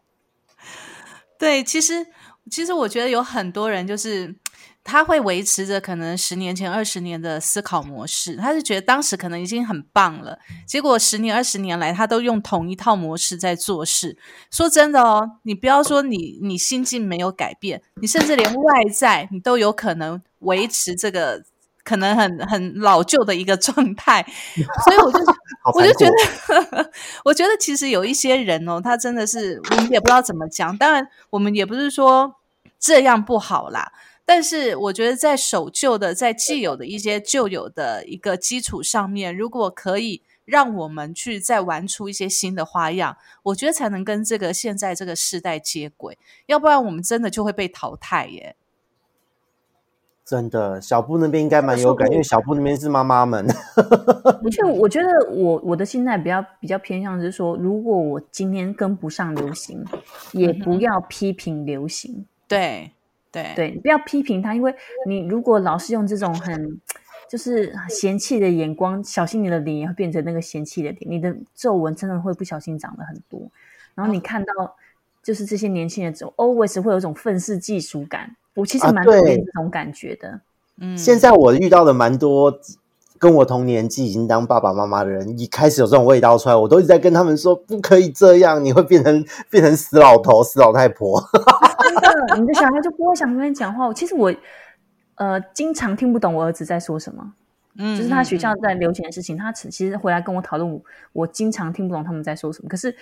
Speaker 1: 对，其实其实我觉得有很多人就是他会维持着可能十年前、二十年的思考模式，他是觉得当时可能已经很棒了，结果十年、二十年来他都用同一套模式在做事。说真的哦，你不要说你你心境没有改变，你甚至连外在你都有可能维持这个。可能很很老旧的一个状态，所以我就我就觉得，我觉得其实有一些人哦，他真的是我们也不知道怎么讲。当然，我们也不是说这样不好啦，但是我觉得在守旧的、在既有的一些旧有的一个基础上面，如果可以让我们去再玩出一些新的花样，我觉得才能跟这个现在这个时代接轨，要不然我们真的就会被淘汰耶。
Speaker 2: 真的，小布那边应该蛮有感，因为小布那边是妈妈们。
Speaker 3: 而且我觉得 我我的心态比较比较偏向是说，如果我今天跟不上流行，也不要批评流行。
Speaker 1: 对对
Speaker 3: 对，你不要批评他，因为你如果老是用这种很就是嫌弃的眼光，小心你的脸也会变成那个嫌弃的脸，你的皱纹真的会不小心长了很多。然后你看到就是这些年轻人，总 always 会有一种愤世嫉俗感。我其实
Speaker 2: 啊
Speaker 3: 蛮讨厌这种感觉的。
Speaker 1: 嗯，
Speaker 2: 现在我遇到的蛮多跟我同年纪已经当爸爸妈妈的人，一开始有这种味道出来，我都一直在跟他们说不可以这样，你会变成变成死老头、死老太婆。
Speaker 3: 真的，你的小孩就不会想跟你讲话。其实我呃经常听不懂我儿子在说什么，
Speaker 1: 嗯
Speaker 3: 就是他学校
Speaker 1: 嗯
Speaker 3: 在流行的事情，他其实回来跟我讨论，我我经常听不懂他们在说什么。可是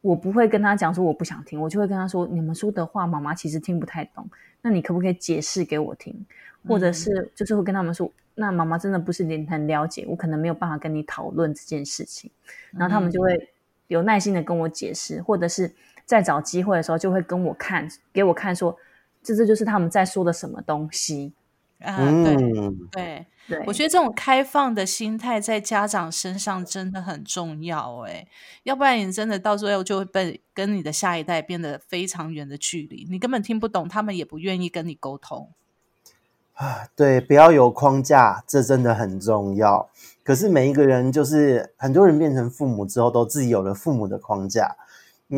Speaker 3: 我不会跟他讲说我不想听，我就会跟他说，你们说的话妈妈其实听不太懂，那你可不可以解释给我听？或者是就是会跟他们说，那妈妈真的不是你很了解，我可能没有办法跟你讨论这件事情。然后他们就会有耐心的跟我解释，或者是在找机会的时候就会跟我看，给我看说，这这就是他们在说的什么东西。
Speaker 1: 啊，对
Speaker 2: 嗯，
Speaker 1: 对。
Speaker 3: 对，
Speaker 1: 我觉得这种开放的心态在家长身上真的很重要诶，要不然你真的到最后就会被跟你的下一代变得非常远的距离，你根本听不懂，他们也不愿意跟你沟通。
Speaker 2: 啊，对，不要有框架，这真的很重要。可是每一个人，就是很多人变成父母之后，都自己有了父母的框架，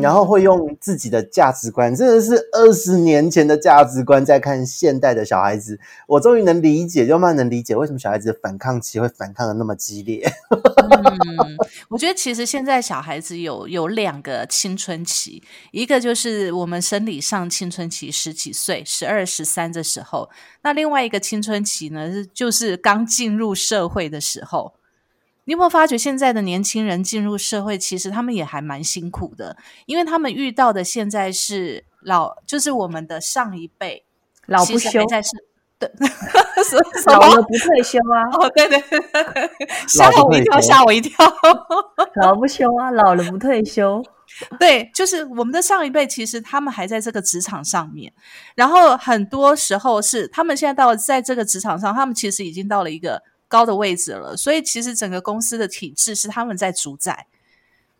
Speaker 2: 然后会用自己的价值观，真的是二十年前的价值观在看现代的小孩子。我终于能理解，就慢慢能理解为什么小孩子的反抗期会反抗的那么激烈。
Speaker 1: 嗯，我觉得其实现在小孩子有有两个青春期，一个就是我们生理上青春期十几岁，十二、十三的时候；那另外一个青春期呢，就是刚进入社会的时候。你有没有发觉现在的年轻人进入社会，其实他们也还蛮辛苦的，因为他们遇到的现在是老，就是我们的上一辈
Speaker 3: 老不休
Speaker 1: 其实还，在是对，什什么？
Speaker 3: 老了不退休啊，
Speaker 1: 哦，对对对对对，吓我一跳，吓我一跳。
Speaker 3: 老不休啊，老了不退休。
Speaker 1: 对，就是我们的上一辈，其实他们还在这个职场上面，然后很多时候是他们现在到了在这个职场上，他们其实已经到了一个高的位置了，所以其实整个公司的体制是他们在主宰。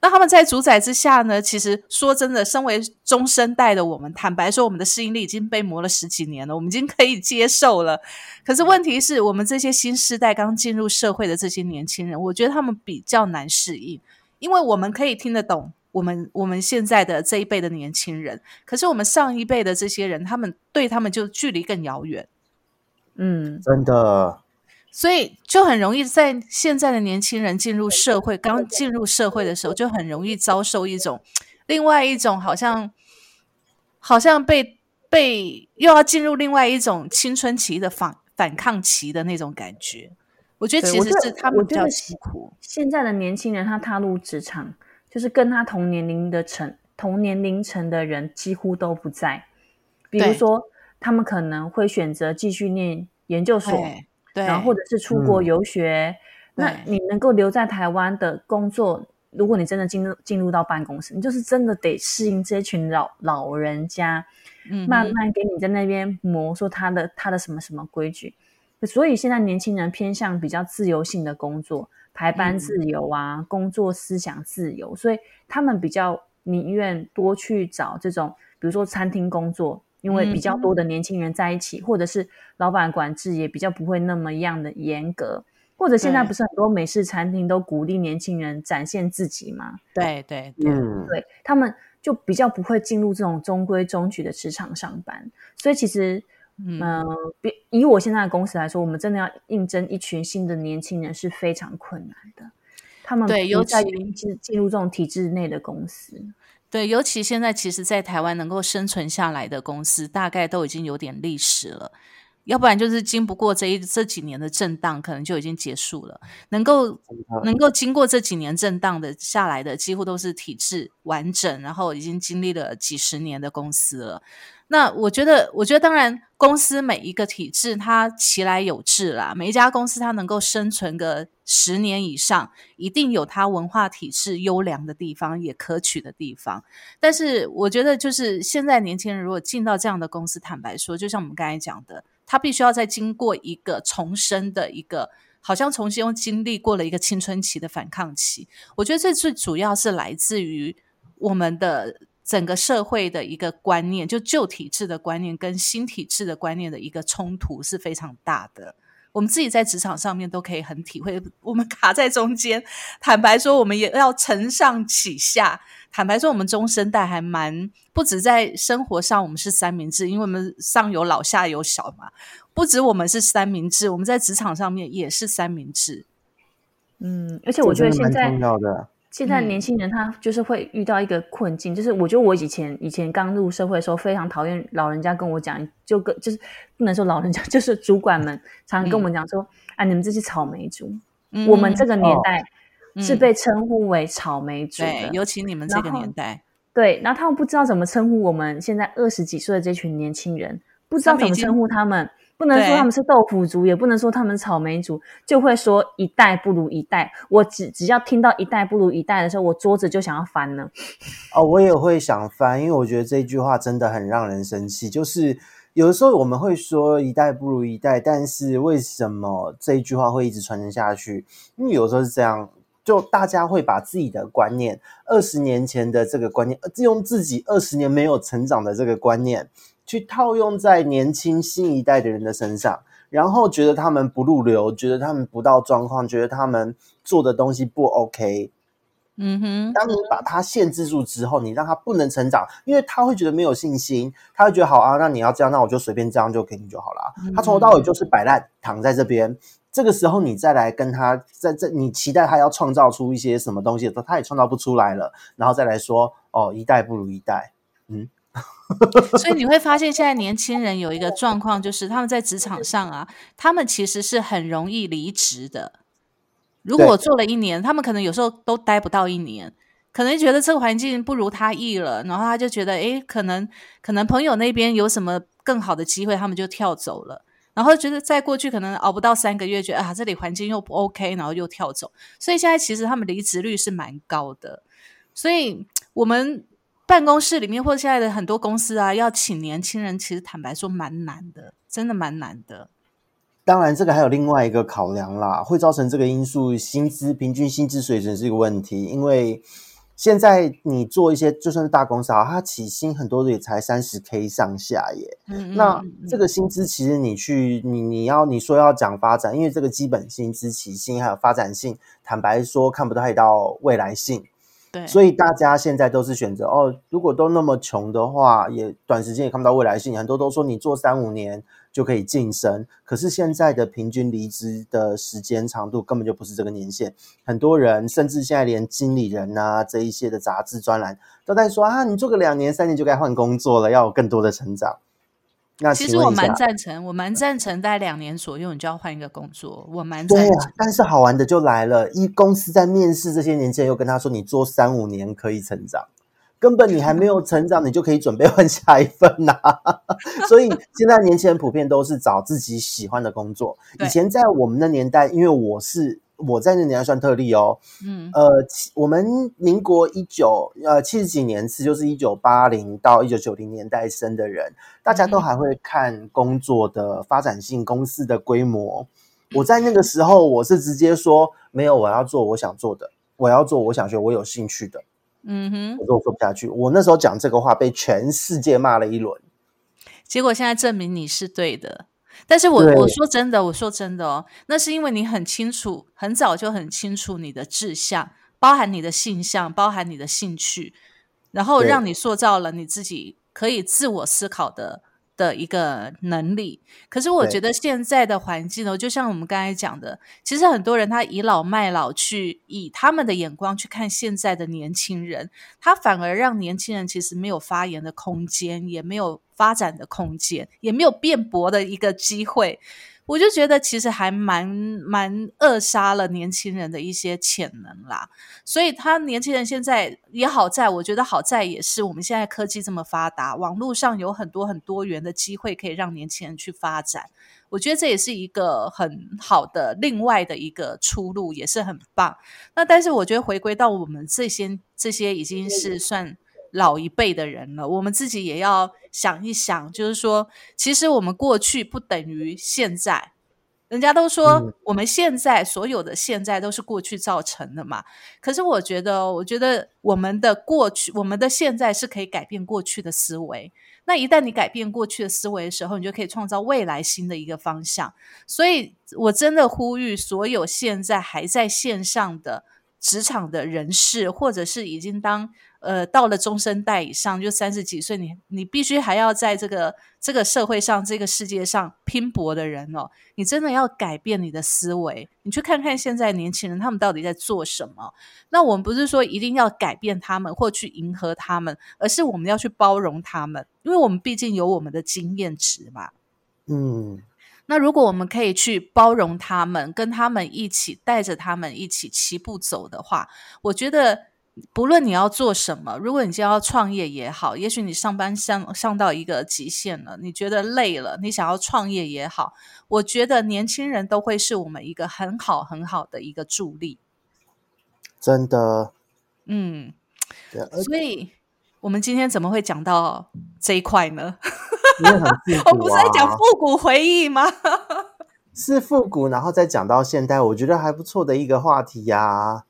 Speaker 1: 那他们在主宰之下呢？其实说真的，身为中生代的我们，坦白说，我们的适应力已经被磨了十几年了，我们已经可以接受了。可是问题是我们这些新时代刚进入社会的这些年轻人，我觉得他们比较难适应，因为我们可以听得懂我们我们现在的这一辈的年轻人，可是我们上一辈的这些人，他们对他们就距离更遥远。
Speaker 3: 嗯，
Speaker 2: 真的。
Speaker 1: 所以就很容易在现在的年轻人进入社会，刚进入社会的时候，就很容易遭受一种另外一种好像好像被被又要进入另外一种青春期的反反抗期的那种感觉。我觉得其实是他们比较辛苦。
Speaker 3: 现在的年轻人他踏入职场，就是跟他同年龄的层同年龄层的人几乎都不在。比如说，他们可能会选择继续念研究所。然后或者是出国游学，那你能够留在台湾的工作，如果你真的进入进入到办公室，你就是真的得适应这群老老人家，嗯慢慢给你在那边磨，说他的他的什么什么规矩。所以现在年轻人偏向比较自由性的工作，排班自由啊，工作思想自由，所以他们比较宁愿多去找这种，比如说餐厅工作。因为比较多的年轻人在一起，或者是老板管制也比较不会那么样的严格，或者现在不是很多美式餐厅都鼓励年轻人展现自己吗？
Speaker 1: 对对对，
Speaker 3: 对他们就比较不会进入这种中规中矩的职场上班。所以其实，嗯，比以我现在的公司来说，我们真的要应征一群新的年轻人是非常困难的。他们
Speaker 1: 对，尤其
Speaker 3: 是进入这种体制内的公司。
Speaker 1: 对，尤其现在，其实，在台湾能够生存下来的公司，大概都已经有点历史了。要不然就是经不过这一这几年的震荡，可能就已经结束了。能够能够经过这几年震荡的下来的，几乎都是体制完整，然后已经经历了几十年的公司了。那我觉得，我觉得当然，公司每一个体制它其来有志啦。每一家公司它能够生存个十年以上，一定有它文化体制优良的地方，也可取的地方。但是我觉得，就是现在年轻人如果进到这样的公司，坦白说，就像我们刚才讲的，他必须要再经过一个重生的一个，好像重新又经历过了一个青春期的反抗期。我觉得这最主要是来自于我们的。整个社会的一个观念，就旧体制的观念跟新体制的观念的一个冲突是非常大的。我们自己在职场上面都可以很体会，我们卡在中间。坦白说，我们也要承上启下。坦白说，我们中生代还蛮不止在生活上，我们是三明治，因为我们上有老下有小嘛。不止我们是三明治，我们在职场上面也是三明治。
Speaker 3: 嗯，而且我觉得现在。现在年轻人他就是会遇到一个困境，就是我觉得我以前以前刚入社会的时候非常讨厌老人家跟我讲，就跟就是不能说老人家，就是主管们常常跟我。们讲说，啊，你们这些草莓族，我们这个年代是被称呼为草莓族的，
Speaker 1: 尤其你们。这个年代，
Speaker 3: 对，然后他们不知道怎么称呼我们现在二十几岁的这群年轻人，不知道怎么称呼他们。不能说他们是豆腐族，也不能说他们草莓族，就会说一代不如一代。我只只要听到一代不如一代的时候，我桌子就想要翻了。
Speaker 2: 哦，我也会想翻，因为我觉得这句话真的很让人生气。就是有的时候我们会说一代不如一代，但是为什么这一句话会一直传承下去？因为有时候是这样，就大家会把自己的观念，二十年前的这个观念，用自己二十年没有成长的这个观念。去套用在年轻新一代的人的身上，然后觉得他们不入流，觉得他们不到状况，觉得他们做的东西不 OK。
Speaker 1: 嗯哼，
Speaker 2: 当你把他限制住之后，你让他不能成长，因为他会觉得没有信心，他会觉得好啊，那你要这样，那我就随便这样就给你就好了。他从头到尾就是摆烂，躺在这边。这个时候你再来跟他在这，你期待他要创造出一些什么东西的时候，他也创造不出来了。然后再来说哦，一代不如一代，嗯。
Speaker 1: 所以你会发现，现在年轻人有一个状况，就是他们在职场上啊，他们其实是很容易离职的。如果做了一年，他们可能有时候都待不到一年，可能觉得这个环境不如他意了，然后他就觉得，哎，可能可能朋友那边有什么更好的机会，他们就跳走了。然后觉得再过去可能熬不到三个月，觉得啊，这里环境又不 OK，然后又跳走。所以现在其实他们离职率是蛮高的。所以我们。办公室里面或者现在的很多公司啊，要请年轻人，其实坦白说蛮难的，真的蛮难的。
Speaker 2: 当然，这个还有另外一个考量啦，会造成这个因素，薪资平均薪资水准是一个问题。因为现在你做一些就算是大公司啊，它起薪很多的也才三十 K 上下耶。
Speaker 1: 嗯
Speaker 2: 那这个薪资其实你去你你要你说要讲发展，因为这个基本薪资起薪还有发展性，坦白说看不太到未来性。
Speaker 1: 对，
Speaker 2: 所以大家现在都是选择哦，如果都那么穷的话，也短时间也看不到未来性。很多都说你做三五年就可以晋升，可是现在的平均离职的时间长度根本就不是这个年限。很多人甚至现在连经理人啊这一些的杂志专栏都在说啊，你做个两年三年就该换工作了，要有更多的成长。那
Speaker 1: 其实我蛮赞成，我蛮赞成，大概两年左右你就要换一个工作，我蛮
Speaker 2: 对
Speaker 1: 赞成。
Speaker 2: 啊，但是好玩的就来了，一公司在面试这些年轻人，又跟他说你做三五年可以成长，根本你还没有成长，你就可以准备换下一份呐、所以现在年轻人普遍都是找自己喜欢的工作。以前在我们的年代，因为我是我在那年代算特例哦，
Speaker 1: 嗯
Speaker 2: 呃，我们民国一九呃七十几年次，就是一九八零到一九九零年代生的人，大家都
Speaker 1: 嗯
Speaker 2: 还会看工作的发展性、公司的规模。我在那个时候，我是直接说没有，我要做我想做的，我要做我想学、我有兴趣的。
Speaker 1: 嗯哼，
Speaker 2: 我说我做不下去，我那时候讲这个话被全世界骂了一轮。
Speaker 1: 结果现在证明你是对的。但是我我说真的，我说真的哦，那是因为你很清楚，很早就很清楚你的志向，包含你的性向，包含你的兴趣，然后让你塑造了你自己可以自我思考的的一个能力。可是我觉得现在的环境呢，就像我们刚才讲的，其实很多人他倚老卖老，去以他们的眼光去看现在的年轻人，他反而让年轻人其实没有发言的空间，也没有发展的空间，也没有辩驳的一个机会。我就觉得其实还蛮蛮扼杀了年轻人的一些潜能啦。所以他年轻人现在也好在，我觉得好在也是我们现在科技这么发达，网络上有很多很多元的机会可以让年轻人去发展。我觉得这也是一个很好的另外的一个出路，也是很棒。那但是我觉得回归到我们这些这些已经是算老一辈的人了，我们自己也要想一想，就是说，其实我们过去不等于现在。人家都说
Speaker 2: 嗯
Speaker 1: 我们现在所有的现在都是过去造成的嘛，可是我觉得，我觉得我们的过去，我们的现在是可以改变过去的思维。那一旦你改变过去的思维的时候，你就可以创造未来新的一个方向。所以我真的呼吁所有现在还在线上的职场的人士，或者是已经当呃到了中生代以上，就三十几岁，你你必须还要在这个这个社会上、这个世界上拼搏的人哦，你真的要改变你的思维。你去看看现在年轻人他们到底在做什么。那我们不是说一定要改变他们或去迎合他们，而是我们要去包容他们，因为我们毕竟有我们的经验值嘛。
Speaker 2: 嗯，
Speaker 1: 那如果我们可以去包容他们，跟他们一起带着他们一起齐步走的话，我觉得不论你要做什么，如果你今天要创业也好，也许你上班上上到一个极限了，你觉得累了，你想要创业也好，我觉得年轻人都会是我们一个很好很好的一个助力。
Speaker 2: 真的，
Speaker 1: 嗯，所以我们今天怎么会讲到这一块呢？
Speaker 2: 因为很复 古、啊，
Speaker 1: 我不是在讲复古回忆吗？
Speaker 2: 是复古，然后再讲到现代，我觉得还不错的一个话题呀、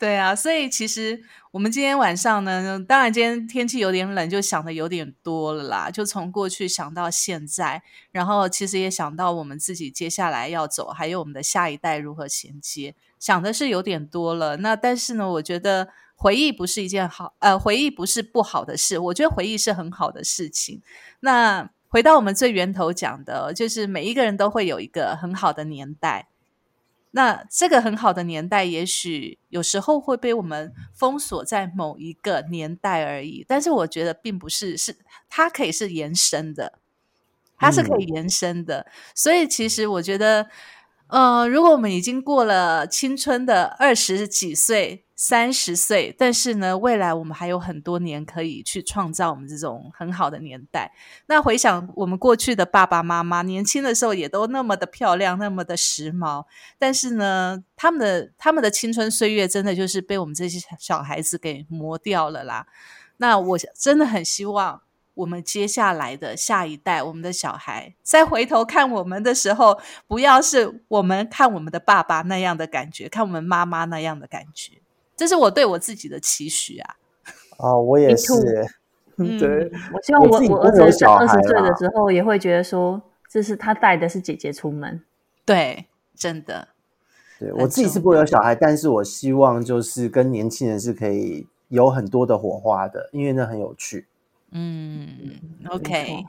Speaker 1: 对啊，所以其实我们今天晚上呢，当然今天天气有点冷，就想的有点多了啦。就从过去想到现在，然后其实也想到我们自己接下来要走，还有我们的下一代如何衔接，想的是有点多了。那但是呢，我觉得回忆不是一件好，呃，回忆不是不好的事，我觉得回忆是很好的事情。那回到我们最源头讲的，就是每一个人都会有一个很好的年代。那这个很好的年代，也许有时候会被我们封锁在某一个年代而已。但是我觉得并不是，是它可以是延伸的，它是可以延伸的。所以其实我觉得，呃，如果我们已经过了青春的二十几岁、三十岁，但是呢，未来我们还有很多年可以去创造我们这种很好的年代。那回想我们过去的爸爸妈妈，年轻的时候也都那么的漂亮，那么的时髦，但是呢，他们的他们的青春岁月真的就是被我们这些小孩子给磨掉了啦。那我真的很希望我们接下来的下一代，我们的小孩再回头看我们的时候，不要是我们看我们的爸爸那样的感觉，看我们妈妈那样的感觉。这是我对我自己的期许啊。
Speaker 2: 哦，我也是。
Speaker 1: 嗯
Speaker 2: 对，
Speaker 3: 我希望我
Speaker 2: 我
Speaker 3: 我儿子在二十岁的时候也会觉得说，这是他带的是姐姐出门。
Speaker 1: 对，真的，
Speaker 2: 对我自己是不会有小孩，但是我希望就是跟年轻人是可以有很多的火花的，因为那很有趣。
Speaker 1: 嗯，OK
Speaker 3: 错。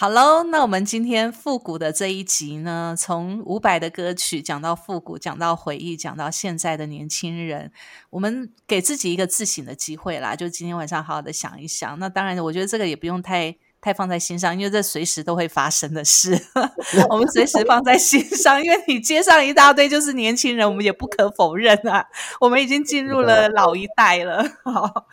Speaker 1: 好喽，那我们今天复古的这一集呢，从伍佰的歌曲讲到复古，讲到回忆，讲到现在的年轻人，我们给自己一个自省的机会啦，就今天晚上好好的想一想。那当然，我觉得这个也不用太太放在心上，因为这随时都会发生的事，我们随时放在心上。因为你街上一大堆就是年轻人，我们也不可否认啊，我们已经进入了老一代了。好，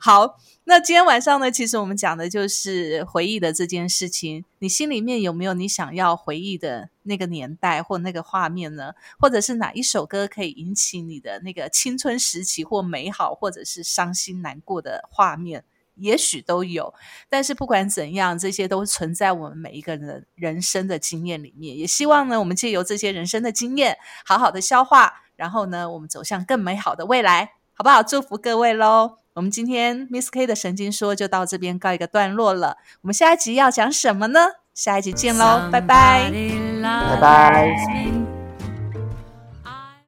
Speaker 1: 好。那今天晚上呢，其实我们讲的就是回忆的这件事情。你心里面有没有你想要回忆的那个年代或那个画面呢？或者是哪一首歌可以引起你的那个青春时期或美好，或者是伤心难过的画面？也许都有。但是不管怎样，这些都存在我们每一个人人生的经验里面。也希望呢，我们借由这些人生的经验，好好的消化，然后呢，我们走向更美好的未来，好不好？祝福各位喽！我们今天 Miss K 的神经说就到这边告一个段落了。我们下一集要讲什么呢？下一集见喽，拜拜。
Speaker 2: 拜拜。